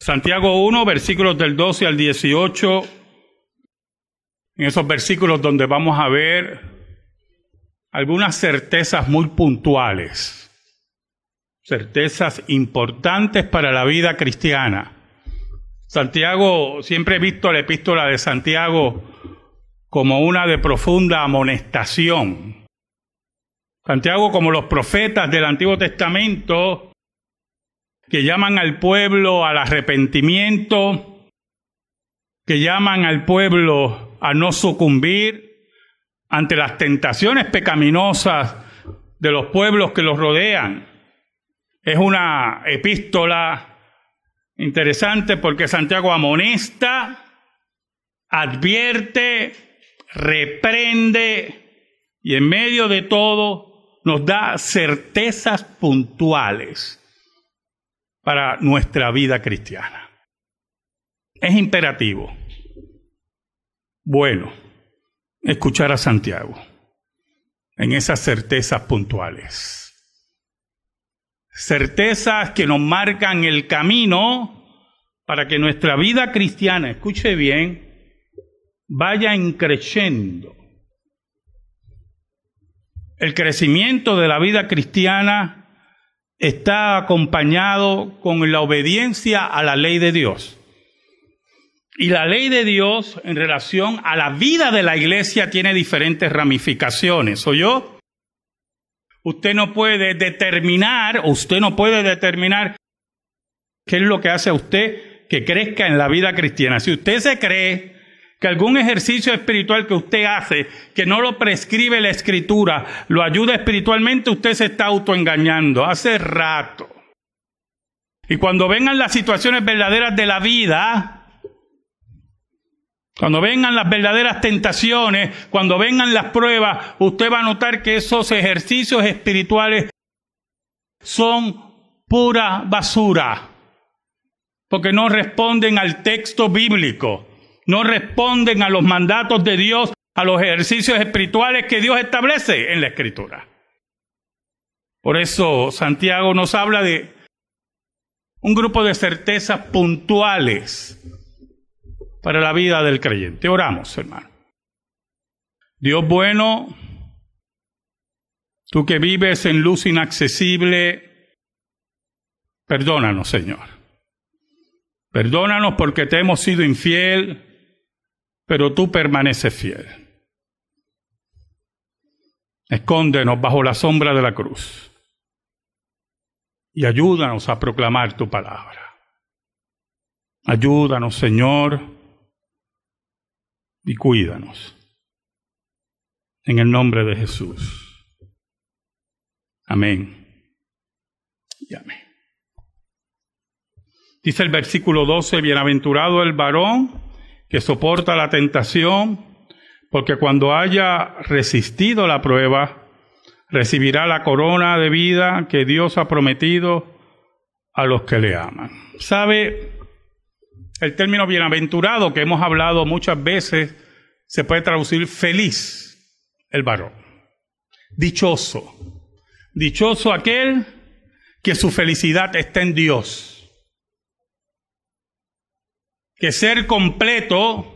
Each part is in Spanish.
Santiago 1, versículos del 12 al 18, en esos versículos donde vamos a ver algunas certezas muy puntuales, certezas importantes para la vida cristiana. Santiago, siempre he visto la epístola de Santiago como una de profunda amonestación. Santiago, como los profetas del Antiguo Testamento, que llaman al pueblo al arrepentimiento, que llaman al pueblo a no sucumbir ante las tentaciones pecaminosas de los pueblos que los rodean. Es una epístola interesante porque Santiago amonesta, advierte, reprende y en medio de todo nos da certezas puntuales para nuestra vida cristiana. Es imperativo. Bueno, escuchar a Santiago en esas certezas puntuales. Certezas que nos marcan el camino para que nuestra vida cristiana, escuche bien, vaya increciendo el crecimiento de la vida cristiana está acompañado con la obediencia a la ley de Dios. Y la ley de Dios en relación a la vida de la iglesia tiene diferentes ramificaciones. yo? Usted no puede determinar, usted no puede determinar qué es lo que hace a usted que crezca en la vida cristiana. Si usted se cree que algún ejercicio espiritual que usted hace, que no lo prescribe la escritura, lo ayuda espiritualmente, usted se está autoengañando hace rato. Y cuando vengan las situaciones verdaderas de la vida, cuando vengan las verdaderas tentaciones, cuando vengan las pruebas, usted va a notar que esos ejercicios espirituales son pura basura, porque no responden al texto bíblico no responden a los mandatos de Dios, a los ejercicios espirituales que Dios establece en la Escritura. Por eso Santiago nos habla de un grupo de certezas puntuales para la vida del creyente. Oramos, hermano. Dios bueno, tú que vives en luz inaccesible, perdónanos, Señor. Perdónanos porque te hemos sido infiel, pero tú permaneces fiel. Escóndenos bajo la sombra de la cruz y ayúdanos a proclamar tu palabra. Ayúdanos, Señor, y cuídanos. En el nombre de Jesús. Amén. Y amén. Dice el versículo 12, bienaventurado el varón que soporta la tentación, porque cuando haya resistido la prueba, recibirá la corona de vida que Dios ha prometido a los que le aman. ¿Sabe? El término bienaventurado que hemos hablado muchas veces se puede traducir feliz el varón. Dichoso. Dichoso aquel que su felicidad está en Dios que ser completo,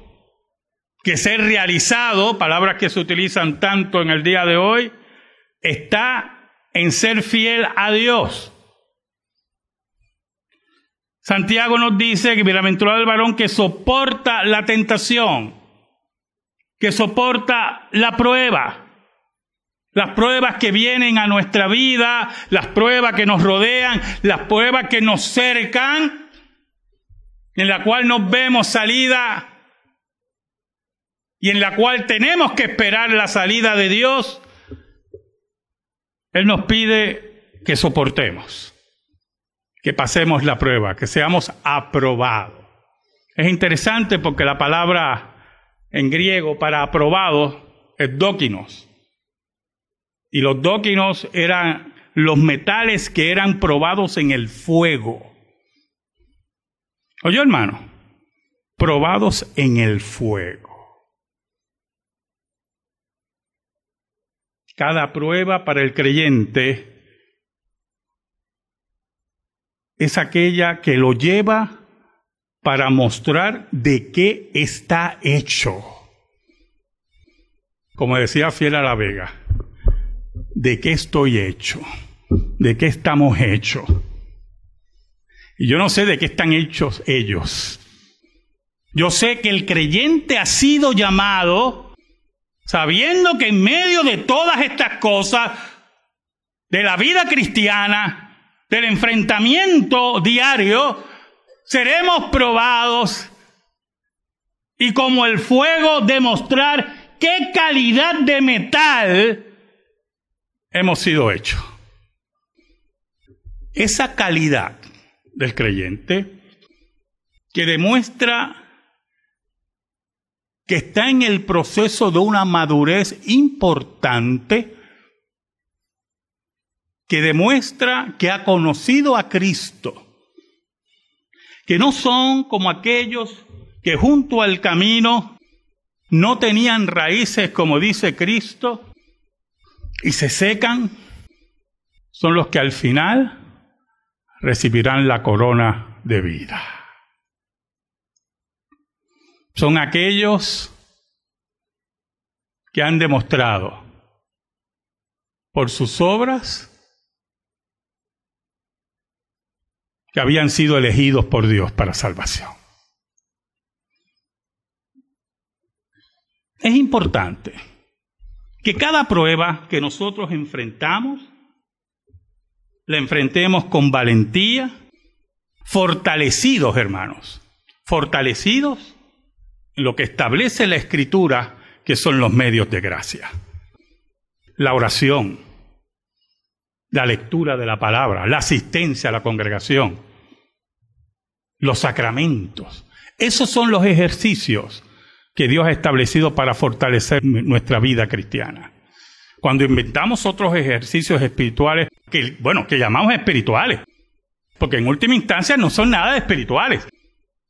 que ser realizado, palabras que se utilizan tanto en el día de hoy, está en ser fiel a Dios. Santiago nos dice que bienaventurado el varón que soporta la tentación, que soporta la prueba. Las pruebas que vienen a nuestra vida, las pruebas que nos rodean, las pruebas que nos cercan, en la cual nos vemos salida y en la cual tenemos que esperar la salida de Dios, Él nos pide que soportemos, que pasemos la prueba, que seamos aprobados. Es interesante porque la palabra en griego para aprobado es dóquinos. Y los dóquinos eran los metales que eran probados en el fuego. Oye, hermano, probados en el fuego. Cada prueba para el creyente es aquella que lo lleva para mostrar de qué está hecho. Como decía Fiel a la Vega, de qué estoy hecho, de qué estamos hechos. Y yo no sé de qué están hechos ellos. Yo sé que el creyente ha sido llamado sabiendo que en medio de todas estas cosas, de la vida cristiana, del enfrentamiento diario, seremos probados y como el fuego demostrar qué calidad de metal hemos sido hechos. Esa calidad del creyente que demuestra que está en el proceso de una madurez importante, que demuestra que ha conocido a Cristo, que no son como aquellos que junto al camino no tenían raíces, como dice Cristo, y se secan, son los que al final recibirán la corona de vida. Son aquellos que han demostrado por sus obras que habían sido elegidos por Dios para salvación. Es importante que cada prueba que nosotros enfrentamos, la enfrentemos con valentía, fortalecidos, hermanos, fortalecidos en lo que establece la Escritura, que son los medios de gracia. La oración, la lectura de la palabra, la asistencia a la congregación, los sacramentos. Esos son los ejercicios que Dios ha establecido para fortalecer nuestra vida cristiana. Cuando inventamos otros ejercicios espirituales, que, bueno, que llamamos espirituales, porque en última instancia no son nada espirituales.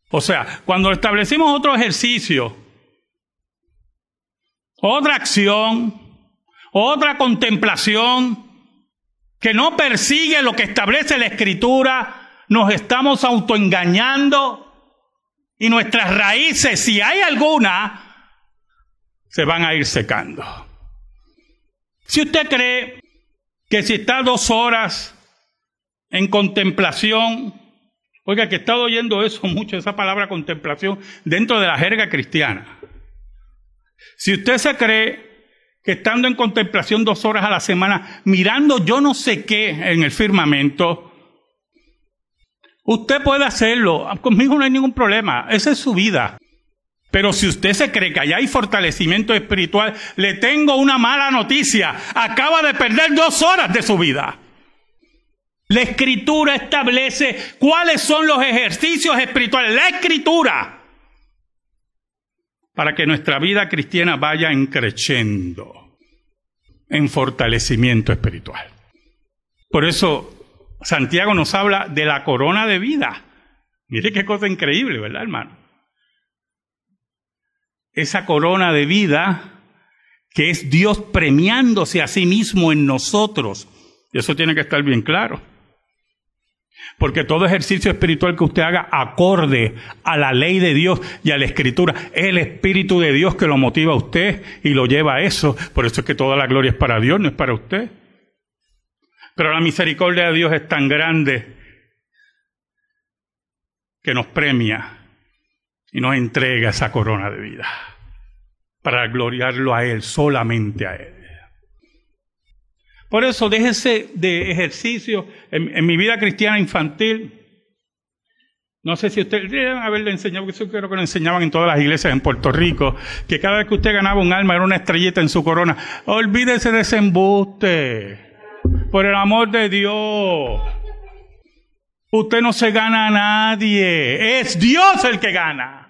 O sea, cuando establecimos otro ejercicio, otra acción, otra contemplación, que no persigue lo que establece la escritura, nos estamos autoengañando y nuestras raíces, si hay alguna, se van a ir secando. Si usted cree que si está dos horas en contemplación, oiga que he estado oyendo eso mucho, esa palabra contemplación, dentro de la jerga cristiana. Si usted se cree que estando en contemplación dos horas a la semana, mirando yo no sé qué en el firmamento, Usted puede hacerlo, conmigo no hay ningún problema, esa es su vida. Pero si usted se cree que allá hay fortalecimiento espiritual, le tengo una mala noticia. Acaba de perder dos horas de su vida. La escritura establece cuáles son los ejercicios espirituales. La escritura. Para que nuestra vida cristiana vaya creciendo en fortalecimiento espiritual. Por eso Santiago nos habla de la corona de vida. Mire qué cosa increíble, ¿verdad, hermano? Esa corona de vida que es Dios premiándose a sí mismo en nosotros. Y eso tiene que estar bien claro. Porque todo ejercicio espiritual que usted haga acorde a la ley de Dios y a la escritura, es el Espíritu de Dios que lo motiva a usted y lo lleva a eso. Por eso es que toda la gloria es para Dios, no es para usted. Pero la misericordia de Dios es tan grande que nos premia y nos entrega esa corona de vida para gloriarlo a Él, solamente a Él. Por eso déjese de ejercicio en, mi vida cristiana infantil. No sé si usted deben haberle enseñado, porque eso creo que lo enseñaban en todas las iglesias en Puerto Rico, que cada vez que usted ganaba un alma era una estrellita en su corona. Olvídese de ese embuste. Por el amor de Dios. Usted no se gana a nadie. Es Dios el que gana.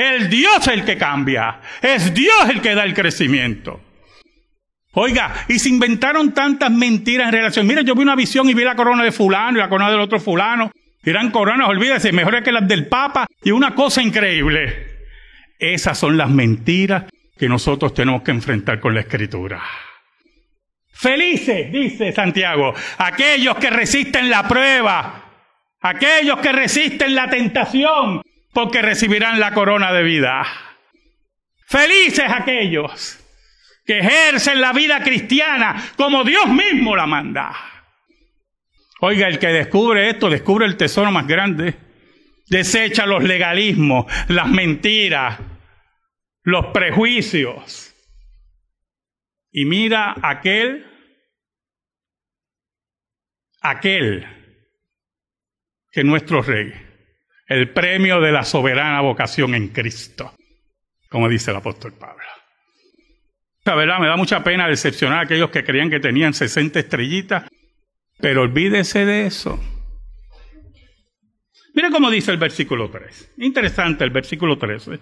Es Dios el que cambia. Es Dios el que da el crecimiento. Oiga, y se inventaron tantas mentiras en relación. Mira, yo vi una visión y vi la corona de fulano y la corona del otro fulano. Eran coronas, olvídese, mejores que las del Papa. Y una cosa increíble. Esas son las mentiras que nosotros tenemos que enfrentar con la Escritura. Felices, dice Santiago, aquellos que resisten la prueba, aquellos que resisten la tentación, porque recibirán la corona de vida. Felices aquellos que ejercen la vida cristiana como Dios mismo la manda. Oiga, el que descubre esto, descubre el tesoro más grande. Desecha los legalismos, las mentiras, los prejuicios. Y mira aquel, aquel que nuestro rey, el premio de la soberana vocación en Cristo, como dice el apóstol Pablo. La verdad, me da mucha pena decepcionar a aquellos que creían que tenían 60 estrellitas, pero olvídese de eso. Mira cómo dice el versículo 3. Interesante el versículo 13.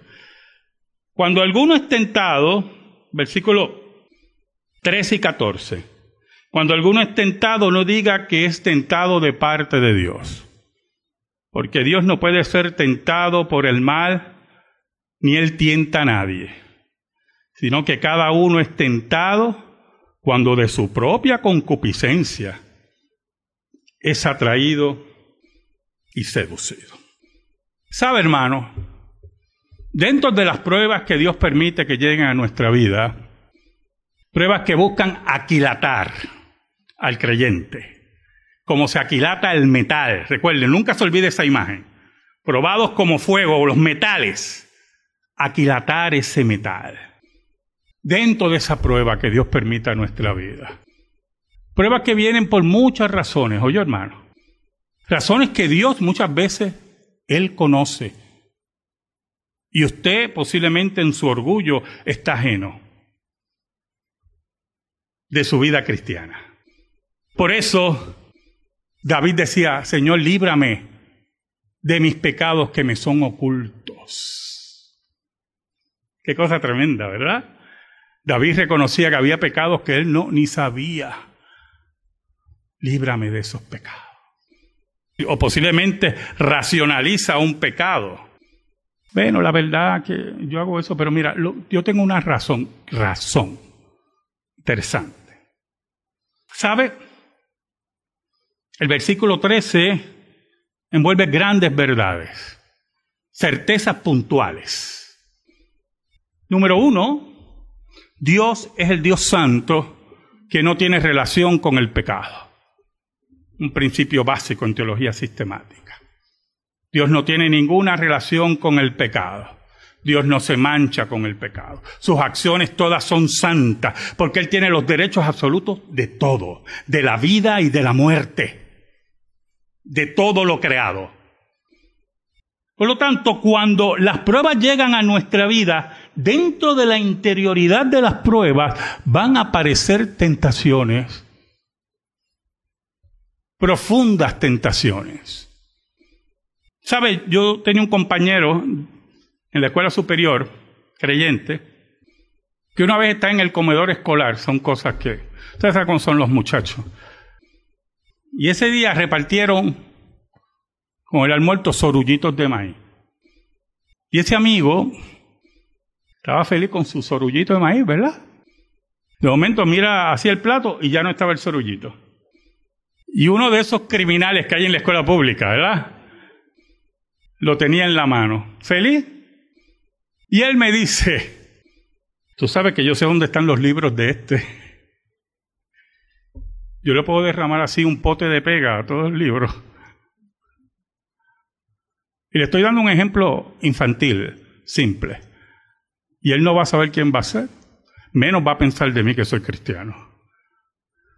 Cuando alguno es tentado, versículo 13 y 14. Cuando alguno es tentado, no diga que es tentado de parte de Dios. Porque Dios no puede ser tentado por el mal, ni Él tienta a nadie, sino que cada uno es tentado cuando de su propia concupiscencia es atraído y seducido. ¿Sabe, hermano? Dentro de las pruebas que Dios permite que lleguen a nuestra vida, pruebas que buscan aquilatar al creyente, como se aquilata el metal. Recuerden, nunca se olvide esa imagen. Probados como fuego, los metales, aquilatar ese metal. Dentro de esa prueba que Dios permita en nuestra vida. Pruebas que vienen por muchas razones, oye hermano. Razones que Dios muchas veces, Él conoce. Y usted posiblemente en su orgullo está ajeno de su vida cristiana. Por eso David decía, Señor, líbrame de mis pecados que me son ocultos. Qué cosa tremenda, ¿verdad? David reconocía que había pecados que él no ni sabía. Líbrame de esos pecados. O posiblemente racionaliza un pecado. Bueno, la verdad que yo hago eso, pero mira, yo tengo una razón, razón interesante. ¿Sabe? El versículo 13 envuelve grandes verdades, certezas puntuales. Número uno, Dios es el Dios santo que no tiene relación con el pecado. Un principio básico en teología sistemática. Dios no tiene ninguna relación con el pecado. Dios no se mancha con el pecado. Sus acciones todas son santas, porque Él tiene los derechos absolutos de todo, de la vida y de la muerte de todo lo creado. Por lo tanto, cuando las pruebas llegan a nuestra vida, dentro de la interioridad de las pruebas van a aparecer tentaciones, profundas tentaciones. ¿Sabe? Yo tenía un compañero en la escuela superior, creyente, que una vez está en el comedor escolar, son cosas que, ustedes saben son los muchachos, y ese día repartieron con el almuerzo sorullitos de maíz. Y ese amigo estaba feliz con su sorullito de maíz, ¿verdad? De momento mira hacia el plato y ya no estaba el sorullito. Y uno de esos criminales que hay en la escuela pública, ¿verdad? Lo tenía en la mano. ¿Feliz? Y él me dice, tú sabes que yo sé dónde están los libros de este. Yo le puedo derramar así un pote de pega a todo el libro. Y le estoy dando un ejemplo infantil, simple. Y él no va a saber quién va a ser, menos va a pensar de mí que soy cristiano.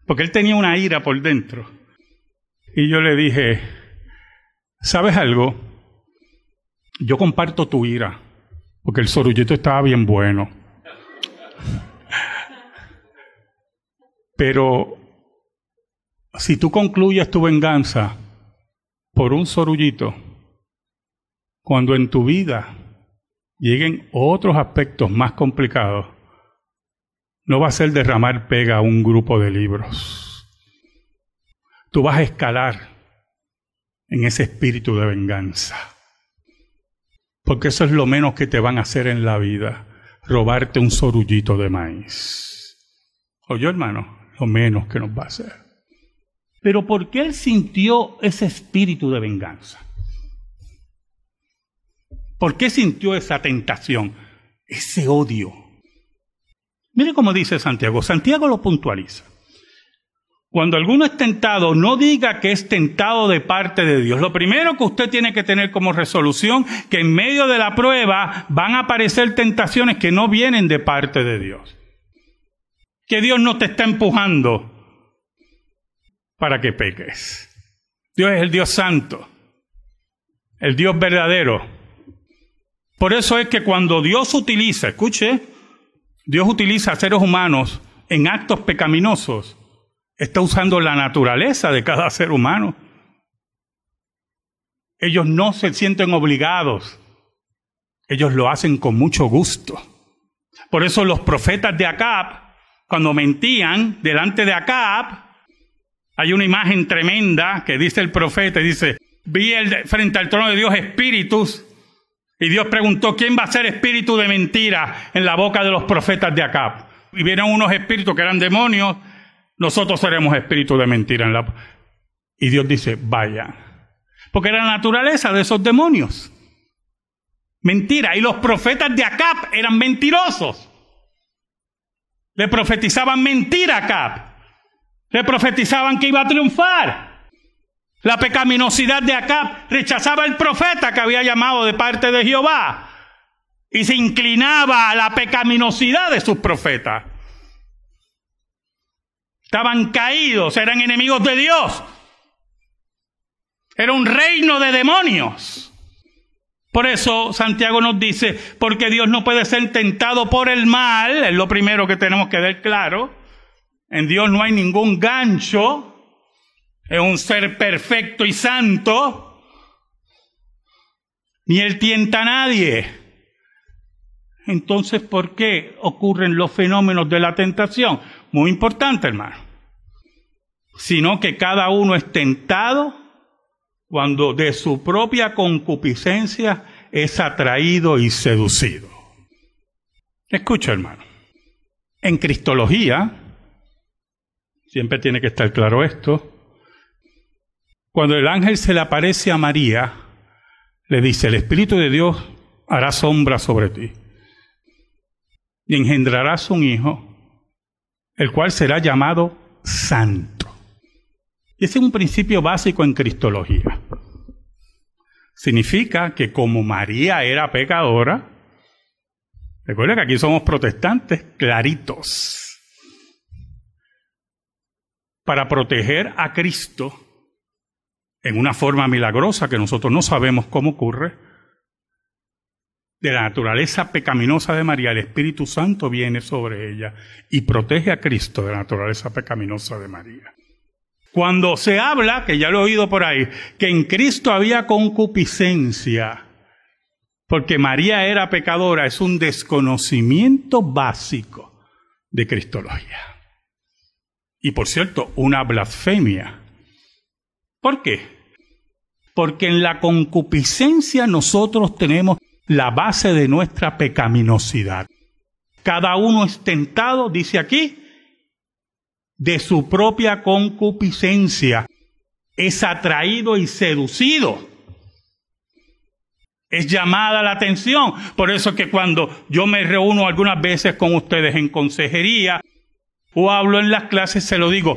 Porque él tenía una ira por dentro. Y yo le dije, ¿sabes algo? Yo comparto tu ira, porque el sorullito estaba bien bueno. Pero si tú concluyes tu venganza por un sorullito, cuando en tu vida lleguen otros aspectos más complicados, no va a ser derramar pega a un grupo de libros. Tú vas a escalar en ese espíritu de venganza. Porque eso es lo menos que te van a hacer en la vida, robarte un sorullito de maíz. Oye, hermano, lo menos que nos va a hacer. Pero ¿por qué él sintió ese espíritu de venganza? ¿Por qué sintió esa tentación? Ese odio. Mire cómo dice Santiago. Santiago lo puntualiza. Cuando alguno es tentado, no diga que es tentado de parte de Dios. Lo primero que usted tiene que tener como resolución, que en medio de la prueba van a aparecer tentaciones que no vienen de parte de Dios. Que Dios no te está empujando para que peques. Dios es el Dios santo, el Dios verdadero. Por eso es que cuando Dios utiliza, escuche, Dios utiliza a seres humanos en actos pecaminosos, está usando la naturaleza de cada ser humano. Ellos no se sienten obligados, ellos lo hacen con mucho gusto. Por eso los profetas de Acab, cuando mentían delante de Acab, hay una imagen tremenda que dice el profeta, dice, vi el, frente al trono de Dios espíritus, y Dios preguntó, ¿quién va a ser espíritu de mentira en la boca de los profetas de Acab? Y vieron unos espíritus que eran demonios, nosotros seremos espíritus de mentira en la... Y Dios dice, vaya, porque era la naturaleza de esos demonios. Mentira, y los profetas de Acab eran mentirosos. Le profetizaban mentira a Acab. Le profetizaban que iba a triunfar. La pecaminosidad de Acab rechazaba el profeta que había llamado de parte de Jehová y se inclinaba a la pecaminosidad de sus profetas. Estaban caídos, eran enemigos de Dios. Era un reino de demonios. Por eso Santiago nos dice, porque Dios no puede ser tentado por el mal, es lo primero que tenemos que ver claro, en Dios no hay ningún gancho. Es un ser perfecto y santo. Ni Él tienta a nadie. Entonces, ¿por qué ocurren los fenómenos de la tentación? Muy importante, hermano. Sino que cada uno es tentado cuando de su propia concupiscencia es atraído y seducido. Escucha, hermano. En Cristología, Siempre tiene que estar claro esto. Cuando el ángel se le aparece a María, le dice, el Espíritu de Dios hará sombra sobre ti y engendrarás un hijo, el cual será llamado santo. Y ese es un principio básico en Cristología. Significa que como María era pecadora, recuerda que aquí somos protestantes claritos para proteger a Cristo en una forma milagrosa que nosotros no sabemos cómo ocurre, de la naturaleza pecaminosa de María, el Espíritu Santo viene sobre ella y protege a Cristo de la naturaleza pecaminosa de María. Cuando se habla, que ya lo he oído por ahí, que en Cristo había concupiscencia, porque María era pecadora, es un desconocimiento básico de Cristología. Y por cierto, una blasfemia. ¿Por qué? Porque en la concupiscencia nosotros tenemos la base de nuestra pecaminosidad. Cada uno es tentado, dice aquí, de su propia concupiscencia. Es atraído y seducido. Es llamada la atención. Por eso que cuando yo me reúno algunas veces con ustedes en consejería, o hablo en las clases, se lo digo.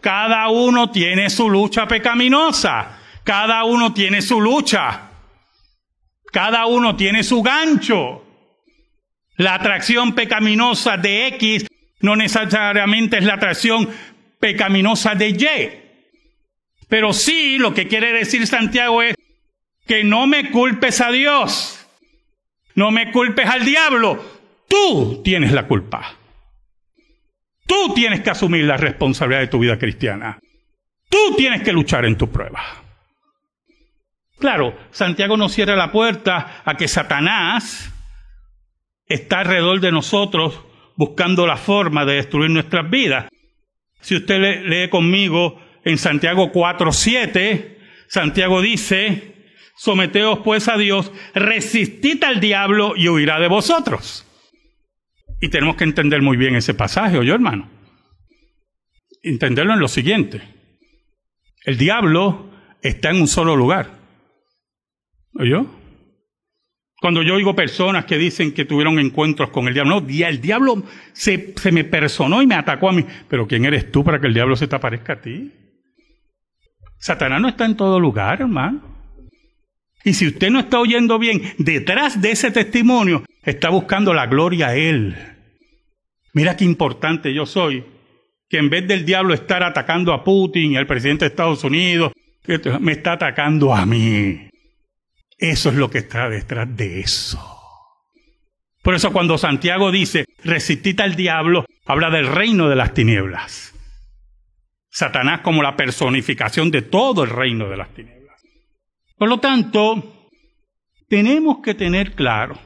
Cada uno tiene su lucha pecaminosa. Cada uno tiene su lucha. Cada uno tiene su gancho. La atracción pecaminosa de X no necesariamente es la atracción pecaminosa de Y. Pero sí lo que quiere decir Santiago es que no me culpes a Dios. No me culpes al diablo. Tú tienes la culpa. Tú tienes que asumir la responsabilidad de tu vida cristiana. Tú tienes que luchar en tu prueba. Claro, Santiago nos cierra la puerta a que Satanás está alrededor de nosotros buscando la forma de destruir nuestras vidas. Si usted lee conmigo en Santiago 4:7, Santiago dice, someteos pues a Dios, resistid al diablo y huirá de vosotros. Y tenemos que entender muy bien ese pasaje, ¿oyó hermano? Entenderlo en lo siguiente. El diablo está en un solo lugar. ¿Oyó? Cuando yo oigo personas que dicen que tuvieron encuentros con el diablo, no, el diablo se, se me personó y me atacó a mí. Pero ¿quién eres tú para que el diablo se te aparezca a ti? Satanás no está en todo lugar, hermano. Y si usted no está oyendo bien, detrás de ese testimonio está buscando la gloria a Él. Mira qué importante yo soy, que en vez del diablo estar atacando a Putin, al presidente de Estados Unidos, me está atacando a mí. Eso es lo que está detrás de eso. Por eso cuando Santiago dice, resistita al diablo, habla del reino de las tinieblas. Satanás como la personificación de todo el reino de las tinieblas. Por lo tanto, tenemos que tener claro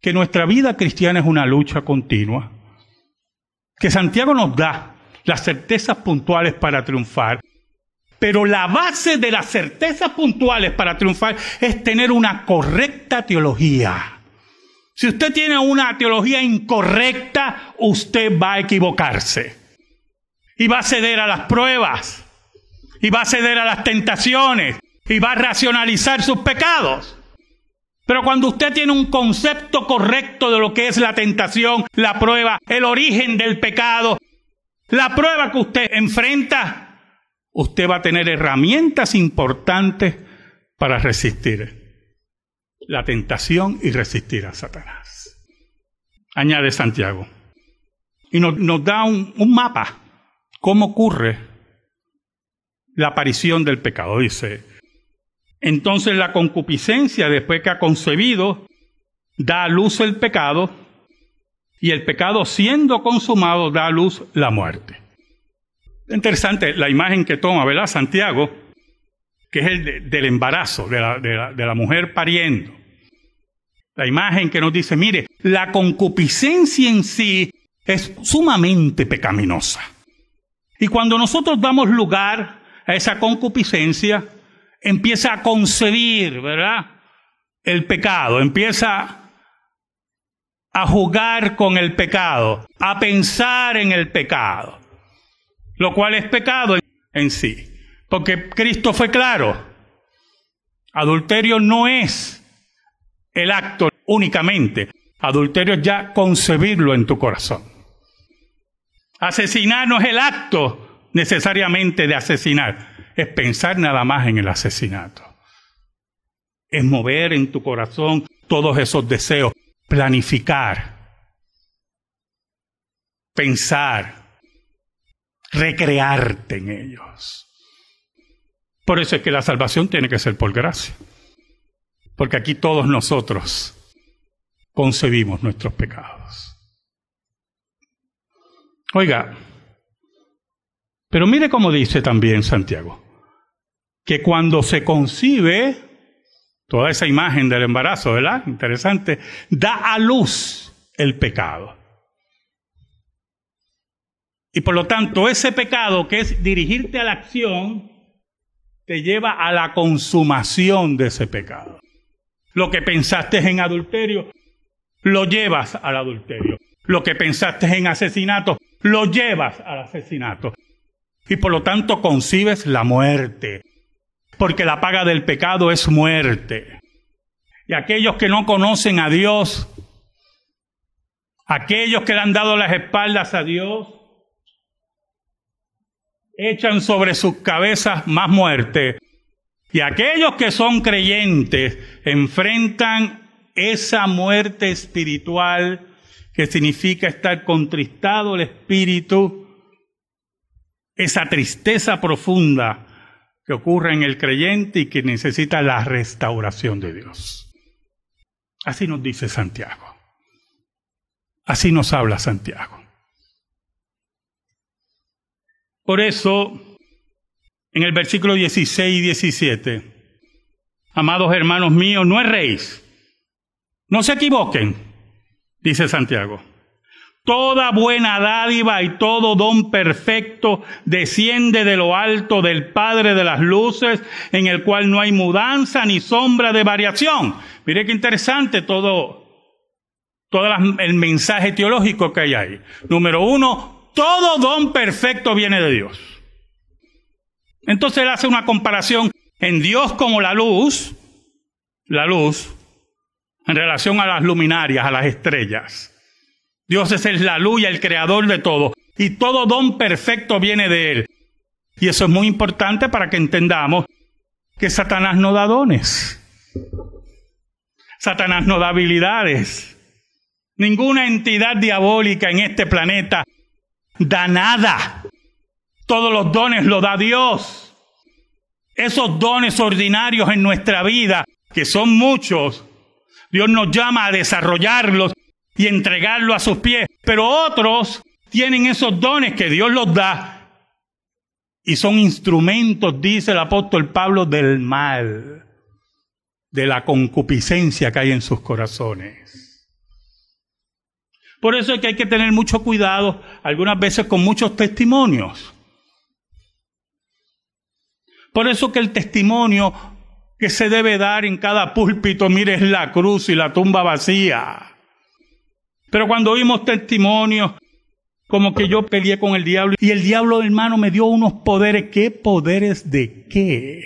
que nuestra vida cristiana es una lucha continua, que Santiago nos da las certezas puntuales para triunfar, pero la base de las certezas puntuales para triunfar es tener una correcta teología. Si usted tiene una teología incorrecta, usted va a equivocarse. Y va a ceder a las pruebas. Y va a ceder a las tentaciones y va a racionalizar sus pecados. Pero cuando usted tiene un concepto correcto de lo que es la tentación, la prueba, el origen del pecado, la prueba que usted enfrenta, usted va a tener herramientas importantes para resistir la tentación y resistir a Satanás. Añade Santiago. Y nos, da un mapa, cómo ocurre la aparición del pecado. Dice, entonces la concupiscencia, después que ha concebido, da a luz el pecado, y el pecado siendo consumado da a luz la muerte. Interesante la imagen que toma, ¿verdad? Santiago, que es el del embarazo, de la, de la mujer pariendo. La imagen que nos dice, mire, la concupiscencia en sí es sumamente pecaminosa. Y cuando nosotros damos lugar a esa concupiscencia, empieza a concebir, ¿verdad? El pecado, empieza a jugar con el pecado, a pensar en el pecado, lo cual es pecado en sí. Porque Cristo fue claro, adulterio no es el acto únicamente, adulterio es ya concebirlo en tu corazón. Asesinar no es el acto necesariamente de asesinar, es pensar nada más en el asesinato. Es mover en tu corazón todos esos deseos, planificar, pensar, recrearte en ellos. Por eso es que la salvación tiene que ser por gracia. Porque aquí todos nosotros concebimos nuestros pecados. Oiga, pero mire cómo dice también Santiago que cuando se concibe, toda esa imagen del embarazo, ¿verdad? Interesante, da a luz el pecado. Y por lo tanto, ese pecado que es dirigirte a la acción, te lleva a la consumación de ese pecado. Lo que pensaste en adulterio, lo llevas al adulterio. Lo que pensaste en asesinato, lo llevas al asesinato. Y por lo tanto concibes la muerte porque la paga del pecado es muerte. Y aquellos que no conocen a Dios, aquellos que le han dado las espaldas a Dios, echan sobre sus cabezas más muerte. Y aquellos que son creyentes enfrentan esa muerte espiritual que significa estar contristado el espíritu, esa tristeza profunda que ocurre en el creyente y que necesita la restauración de Dios. Así nos dice Santiago. Así nos habla Santiago. Por eso, en el versículo 16 y 17, amados hermanos míos, no erréis, no se equivoquen, dice Santiago. Toda buena dádiva y todo don perfecto desciende de lo alto del Padre de las Luces, en el cual no hay mudanza ni sombra de variación. Mire qué interesante todo, todo el mensaje teológico que hay ahí. Número uno, todo don perfecto viene de Dios. Entonces él hace una comparación en Dios como la luz, la luz, en relación a las luminarias, a las estrellas. Dios es el, la luz y el creador de todo. Y todo don perfecto viene de Él. Y eso es muy importante para que entendamos que Satanás no da dones. Satanás no da habilidades. Ninguna entidad diabólica en este planeta da nada. Todos los dones los da Dios. Esos dones ordinarios en nuestra vida, que son muchos, Dios nos llama a desarrollarlos y entregarlos a sus pies. Pero otros tienen esos dones que Dios los da y son instrumentos, dice el apóstol Pablo, del mal, de la concupiscencia que hay en sus corazones. Por eso es que hay que tener mucho cuidado, algunas veces con muchos testimonios. Por eso que el testimonio que se debe dar en cada púlpito, mire, es la cruz y la tumba vacía. Pero cuando oímos testimonios como que yo peleé con el diablo y el diablo, hermano, me dio unos poderes. ¿Qué poderes de qué?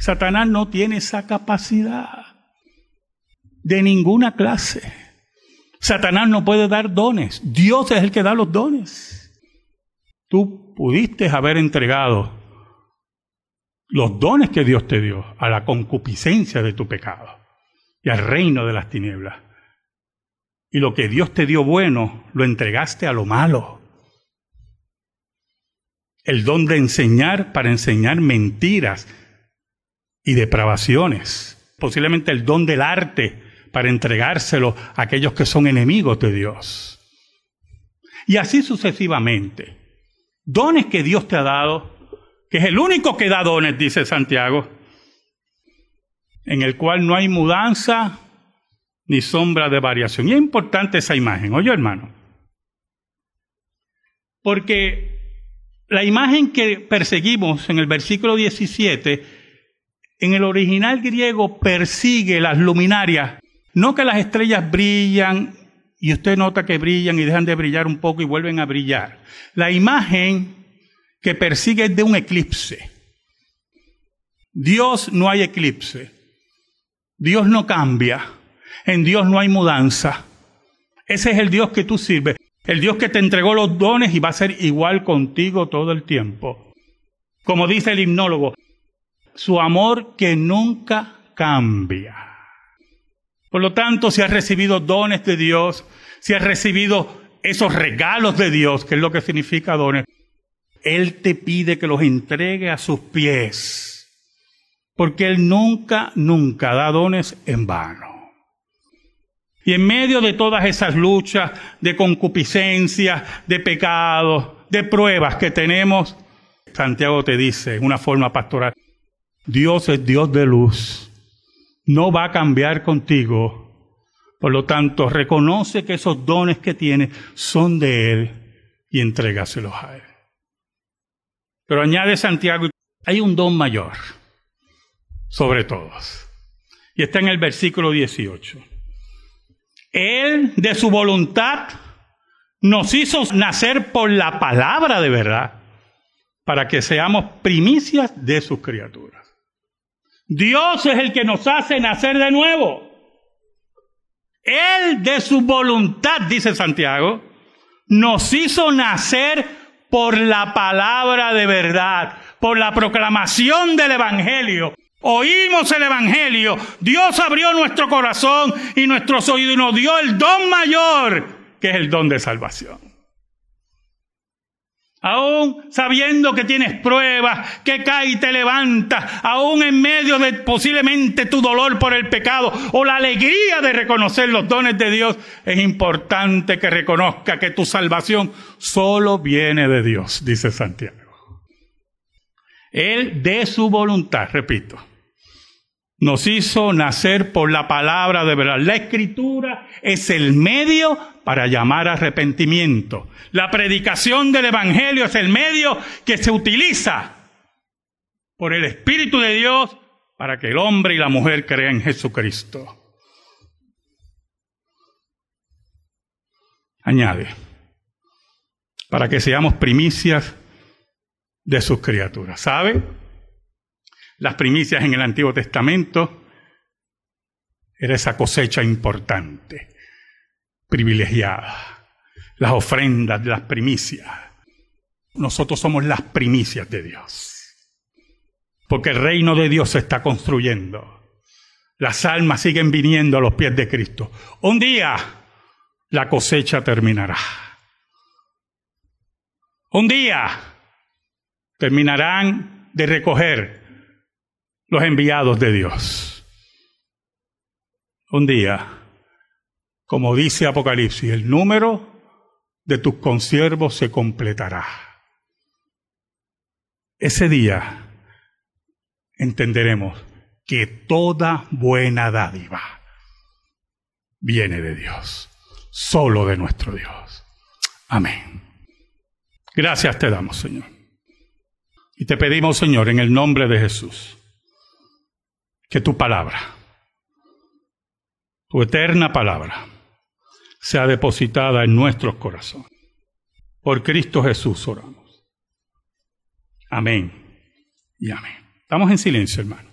Satanás no tiene esa capacidad de ninguna clase. Satanás no puede dar dones. Dios es el que da los dones. Tú pudiste haber entregado los dones que Dios te dio a la concupiscencia de tu pecado y al reino de las tinieblas. Y lo que Dios te dio bueno, lo entregaste a lo malo. El don de enseñar para enseñar mentiras y depravaciones. Posiblemente el don del arte para entregárselo a aquellos que son enemigos de Dios. Y así sucesivamente. Dones que Dios te ha dado, que es el único que da dones, dice Santiago, en el cual no hay mudanza ni sombra de variación. Y es importante esa imagen, oye hermano. Porque la imagen que perseguimos en el versículo 17, en el original griego persigue las luminarias, no que las estrellas brillan y usted nota que brillan y dejan de brillar un poco y vuelven a brillar. La imagen que persigue es de un eclipse. Dios no hay eclipse. Dios no cambia. En Dios no hay mudanza. Ese es el Dios que tú sirves. El Dios que te entregó los dones y va a ser igual contigo todo el tiempo. Como dice el himnólogo, su amor que nunca cambia. Por lo tanto, si has recibido dones de Dios, si has recibido esos regalos de Dios, que es lo que significa dones, Él te pide que los entregue a sus pies. Porque Él nunca, nunca da dones en vano. Y en medio de todas esas luchas de concupiscencia, de pecado, de pruebas que tenemos, Santiago te dice en una forma pastoral, Dios es Dios de luz, no va a cambiar contigo. Por lo tanto, reconoce que esos dones que tienes son de Él y entrégaselos a Él. Pero añade Santiago, hay un don mayor sobre todos. Y está en el versículo 18. Él de su voluntad nos hizo nacer por la palabra de verdad, para que seamos primicias de sus criaturas. Dios es el que nos hace nacer de nuevo. Él de su voluntad, dice Santiago, nos hizo nacer por la palabra de verdad, por la proclamación del Evangelio, Oímos el Evangelio, Dios abrió nuestro corazón y nuestros oídos y nos dio el don mayor, que es el don de salvación. Aún sabiendo que tienes pruebas, que cae y te levanta, aún en medio de posiblemente tu dolor por el pecado o la alegría de reconocer los dones de Dios, es importante que reconozca que tu salvación solo viene de Dios, dice Santiago. Él de su voluntad, repito, nos hizo nacer por la palabra de verdad. La escritura es el medio para llamar arrepentimiento. La predicación del Evangelio es el medio que se utiliza por el Espíritu de Dios para que el hombre y la mujer crean en Jesucristo. Añade, para que seamos primicias de sus criaturas. ¿Sabe? Las primicias en el Antiguo Testamento era esa cosecha importante, privilegiada, las ofrendas, las primicias. Nosotros somos las primicias de Dios. Porque el reino de Dios se está construyendo. Las almas siguen viniendo a los pies de Cristo. Un día la cosecha terminará. Un día terminarán de recoger los enviados de Dios. Un día, como dice Apocalipsis, el número de tus consiervos se completará. Ese día entenderemos que toda buena dádiva viene de Dios, solo de nuestro Dios. Amén. Gracias te damos, Señor. Y te pedimos, Señor, en el nombre de Jesús, que tu palabra, tu eterna palabra, sea depositada en nuestros corazones. Por Cristo Jesús oramos. Amén y amén. Estamos en silencio, hermano.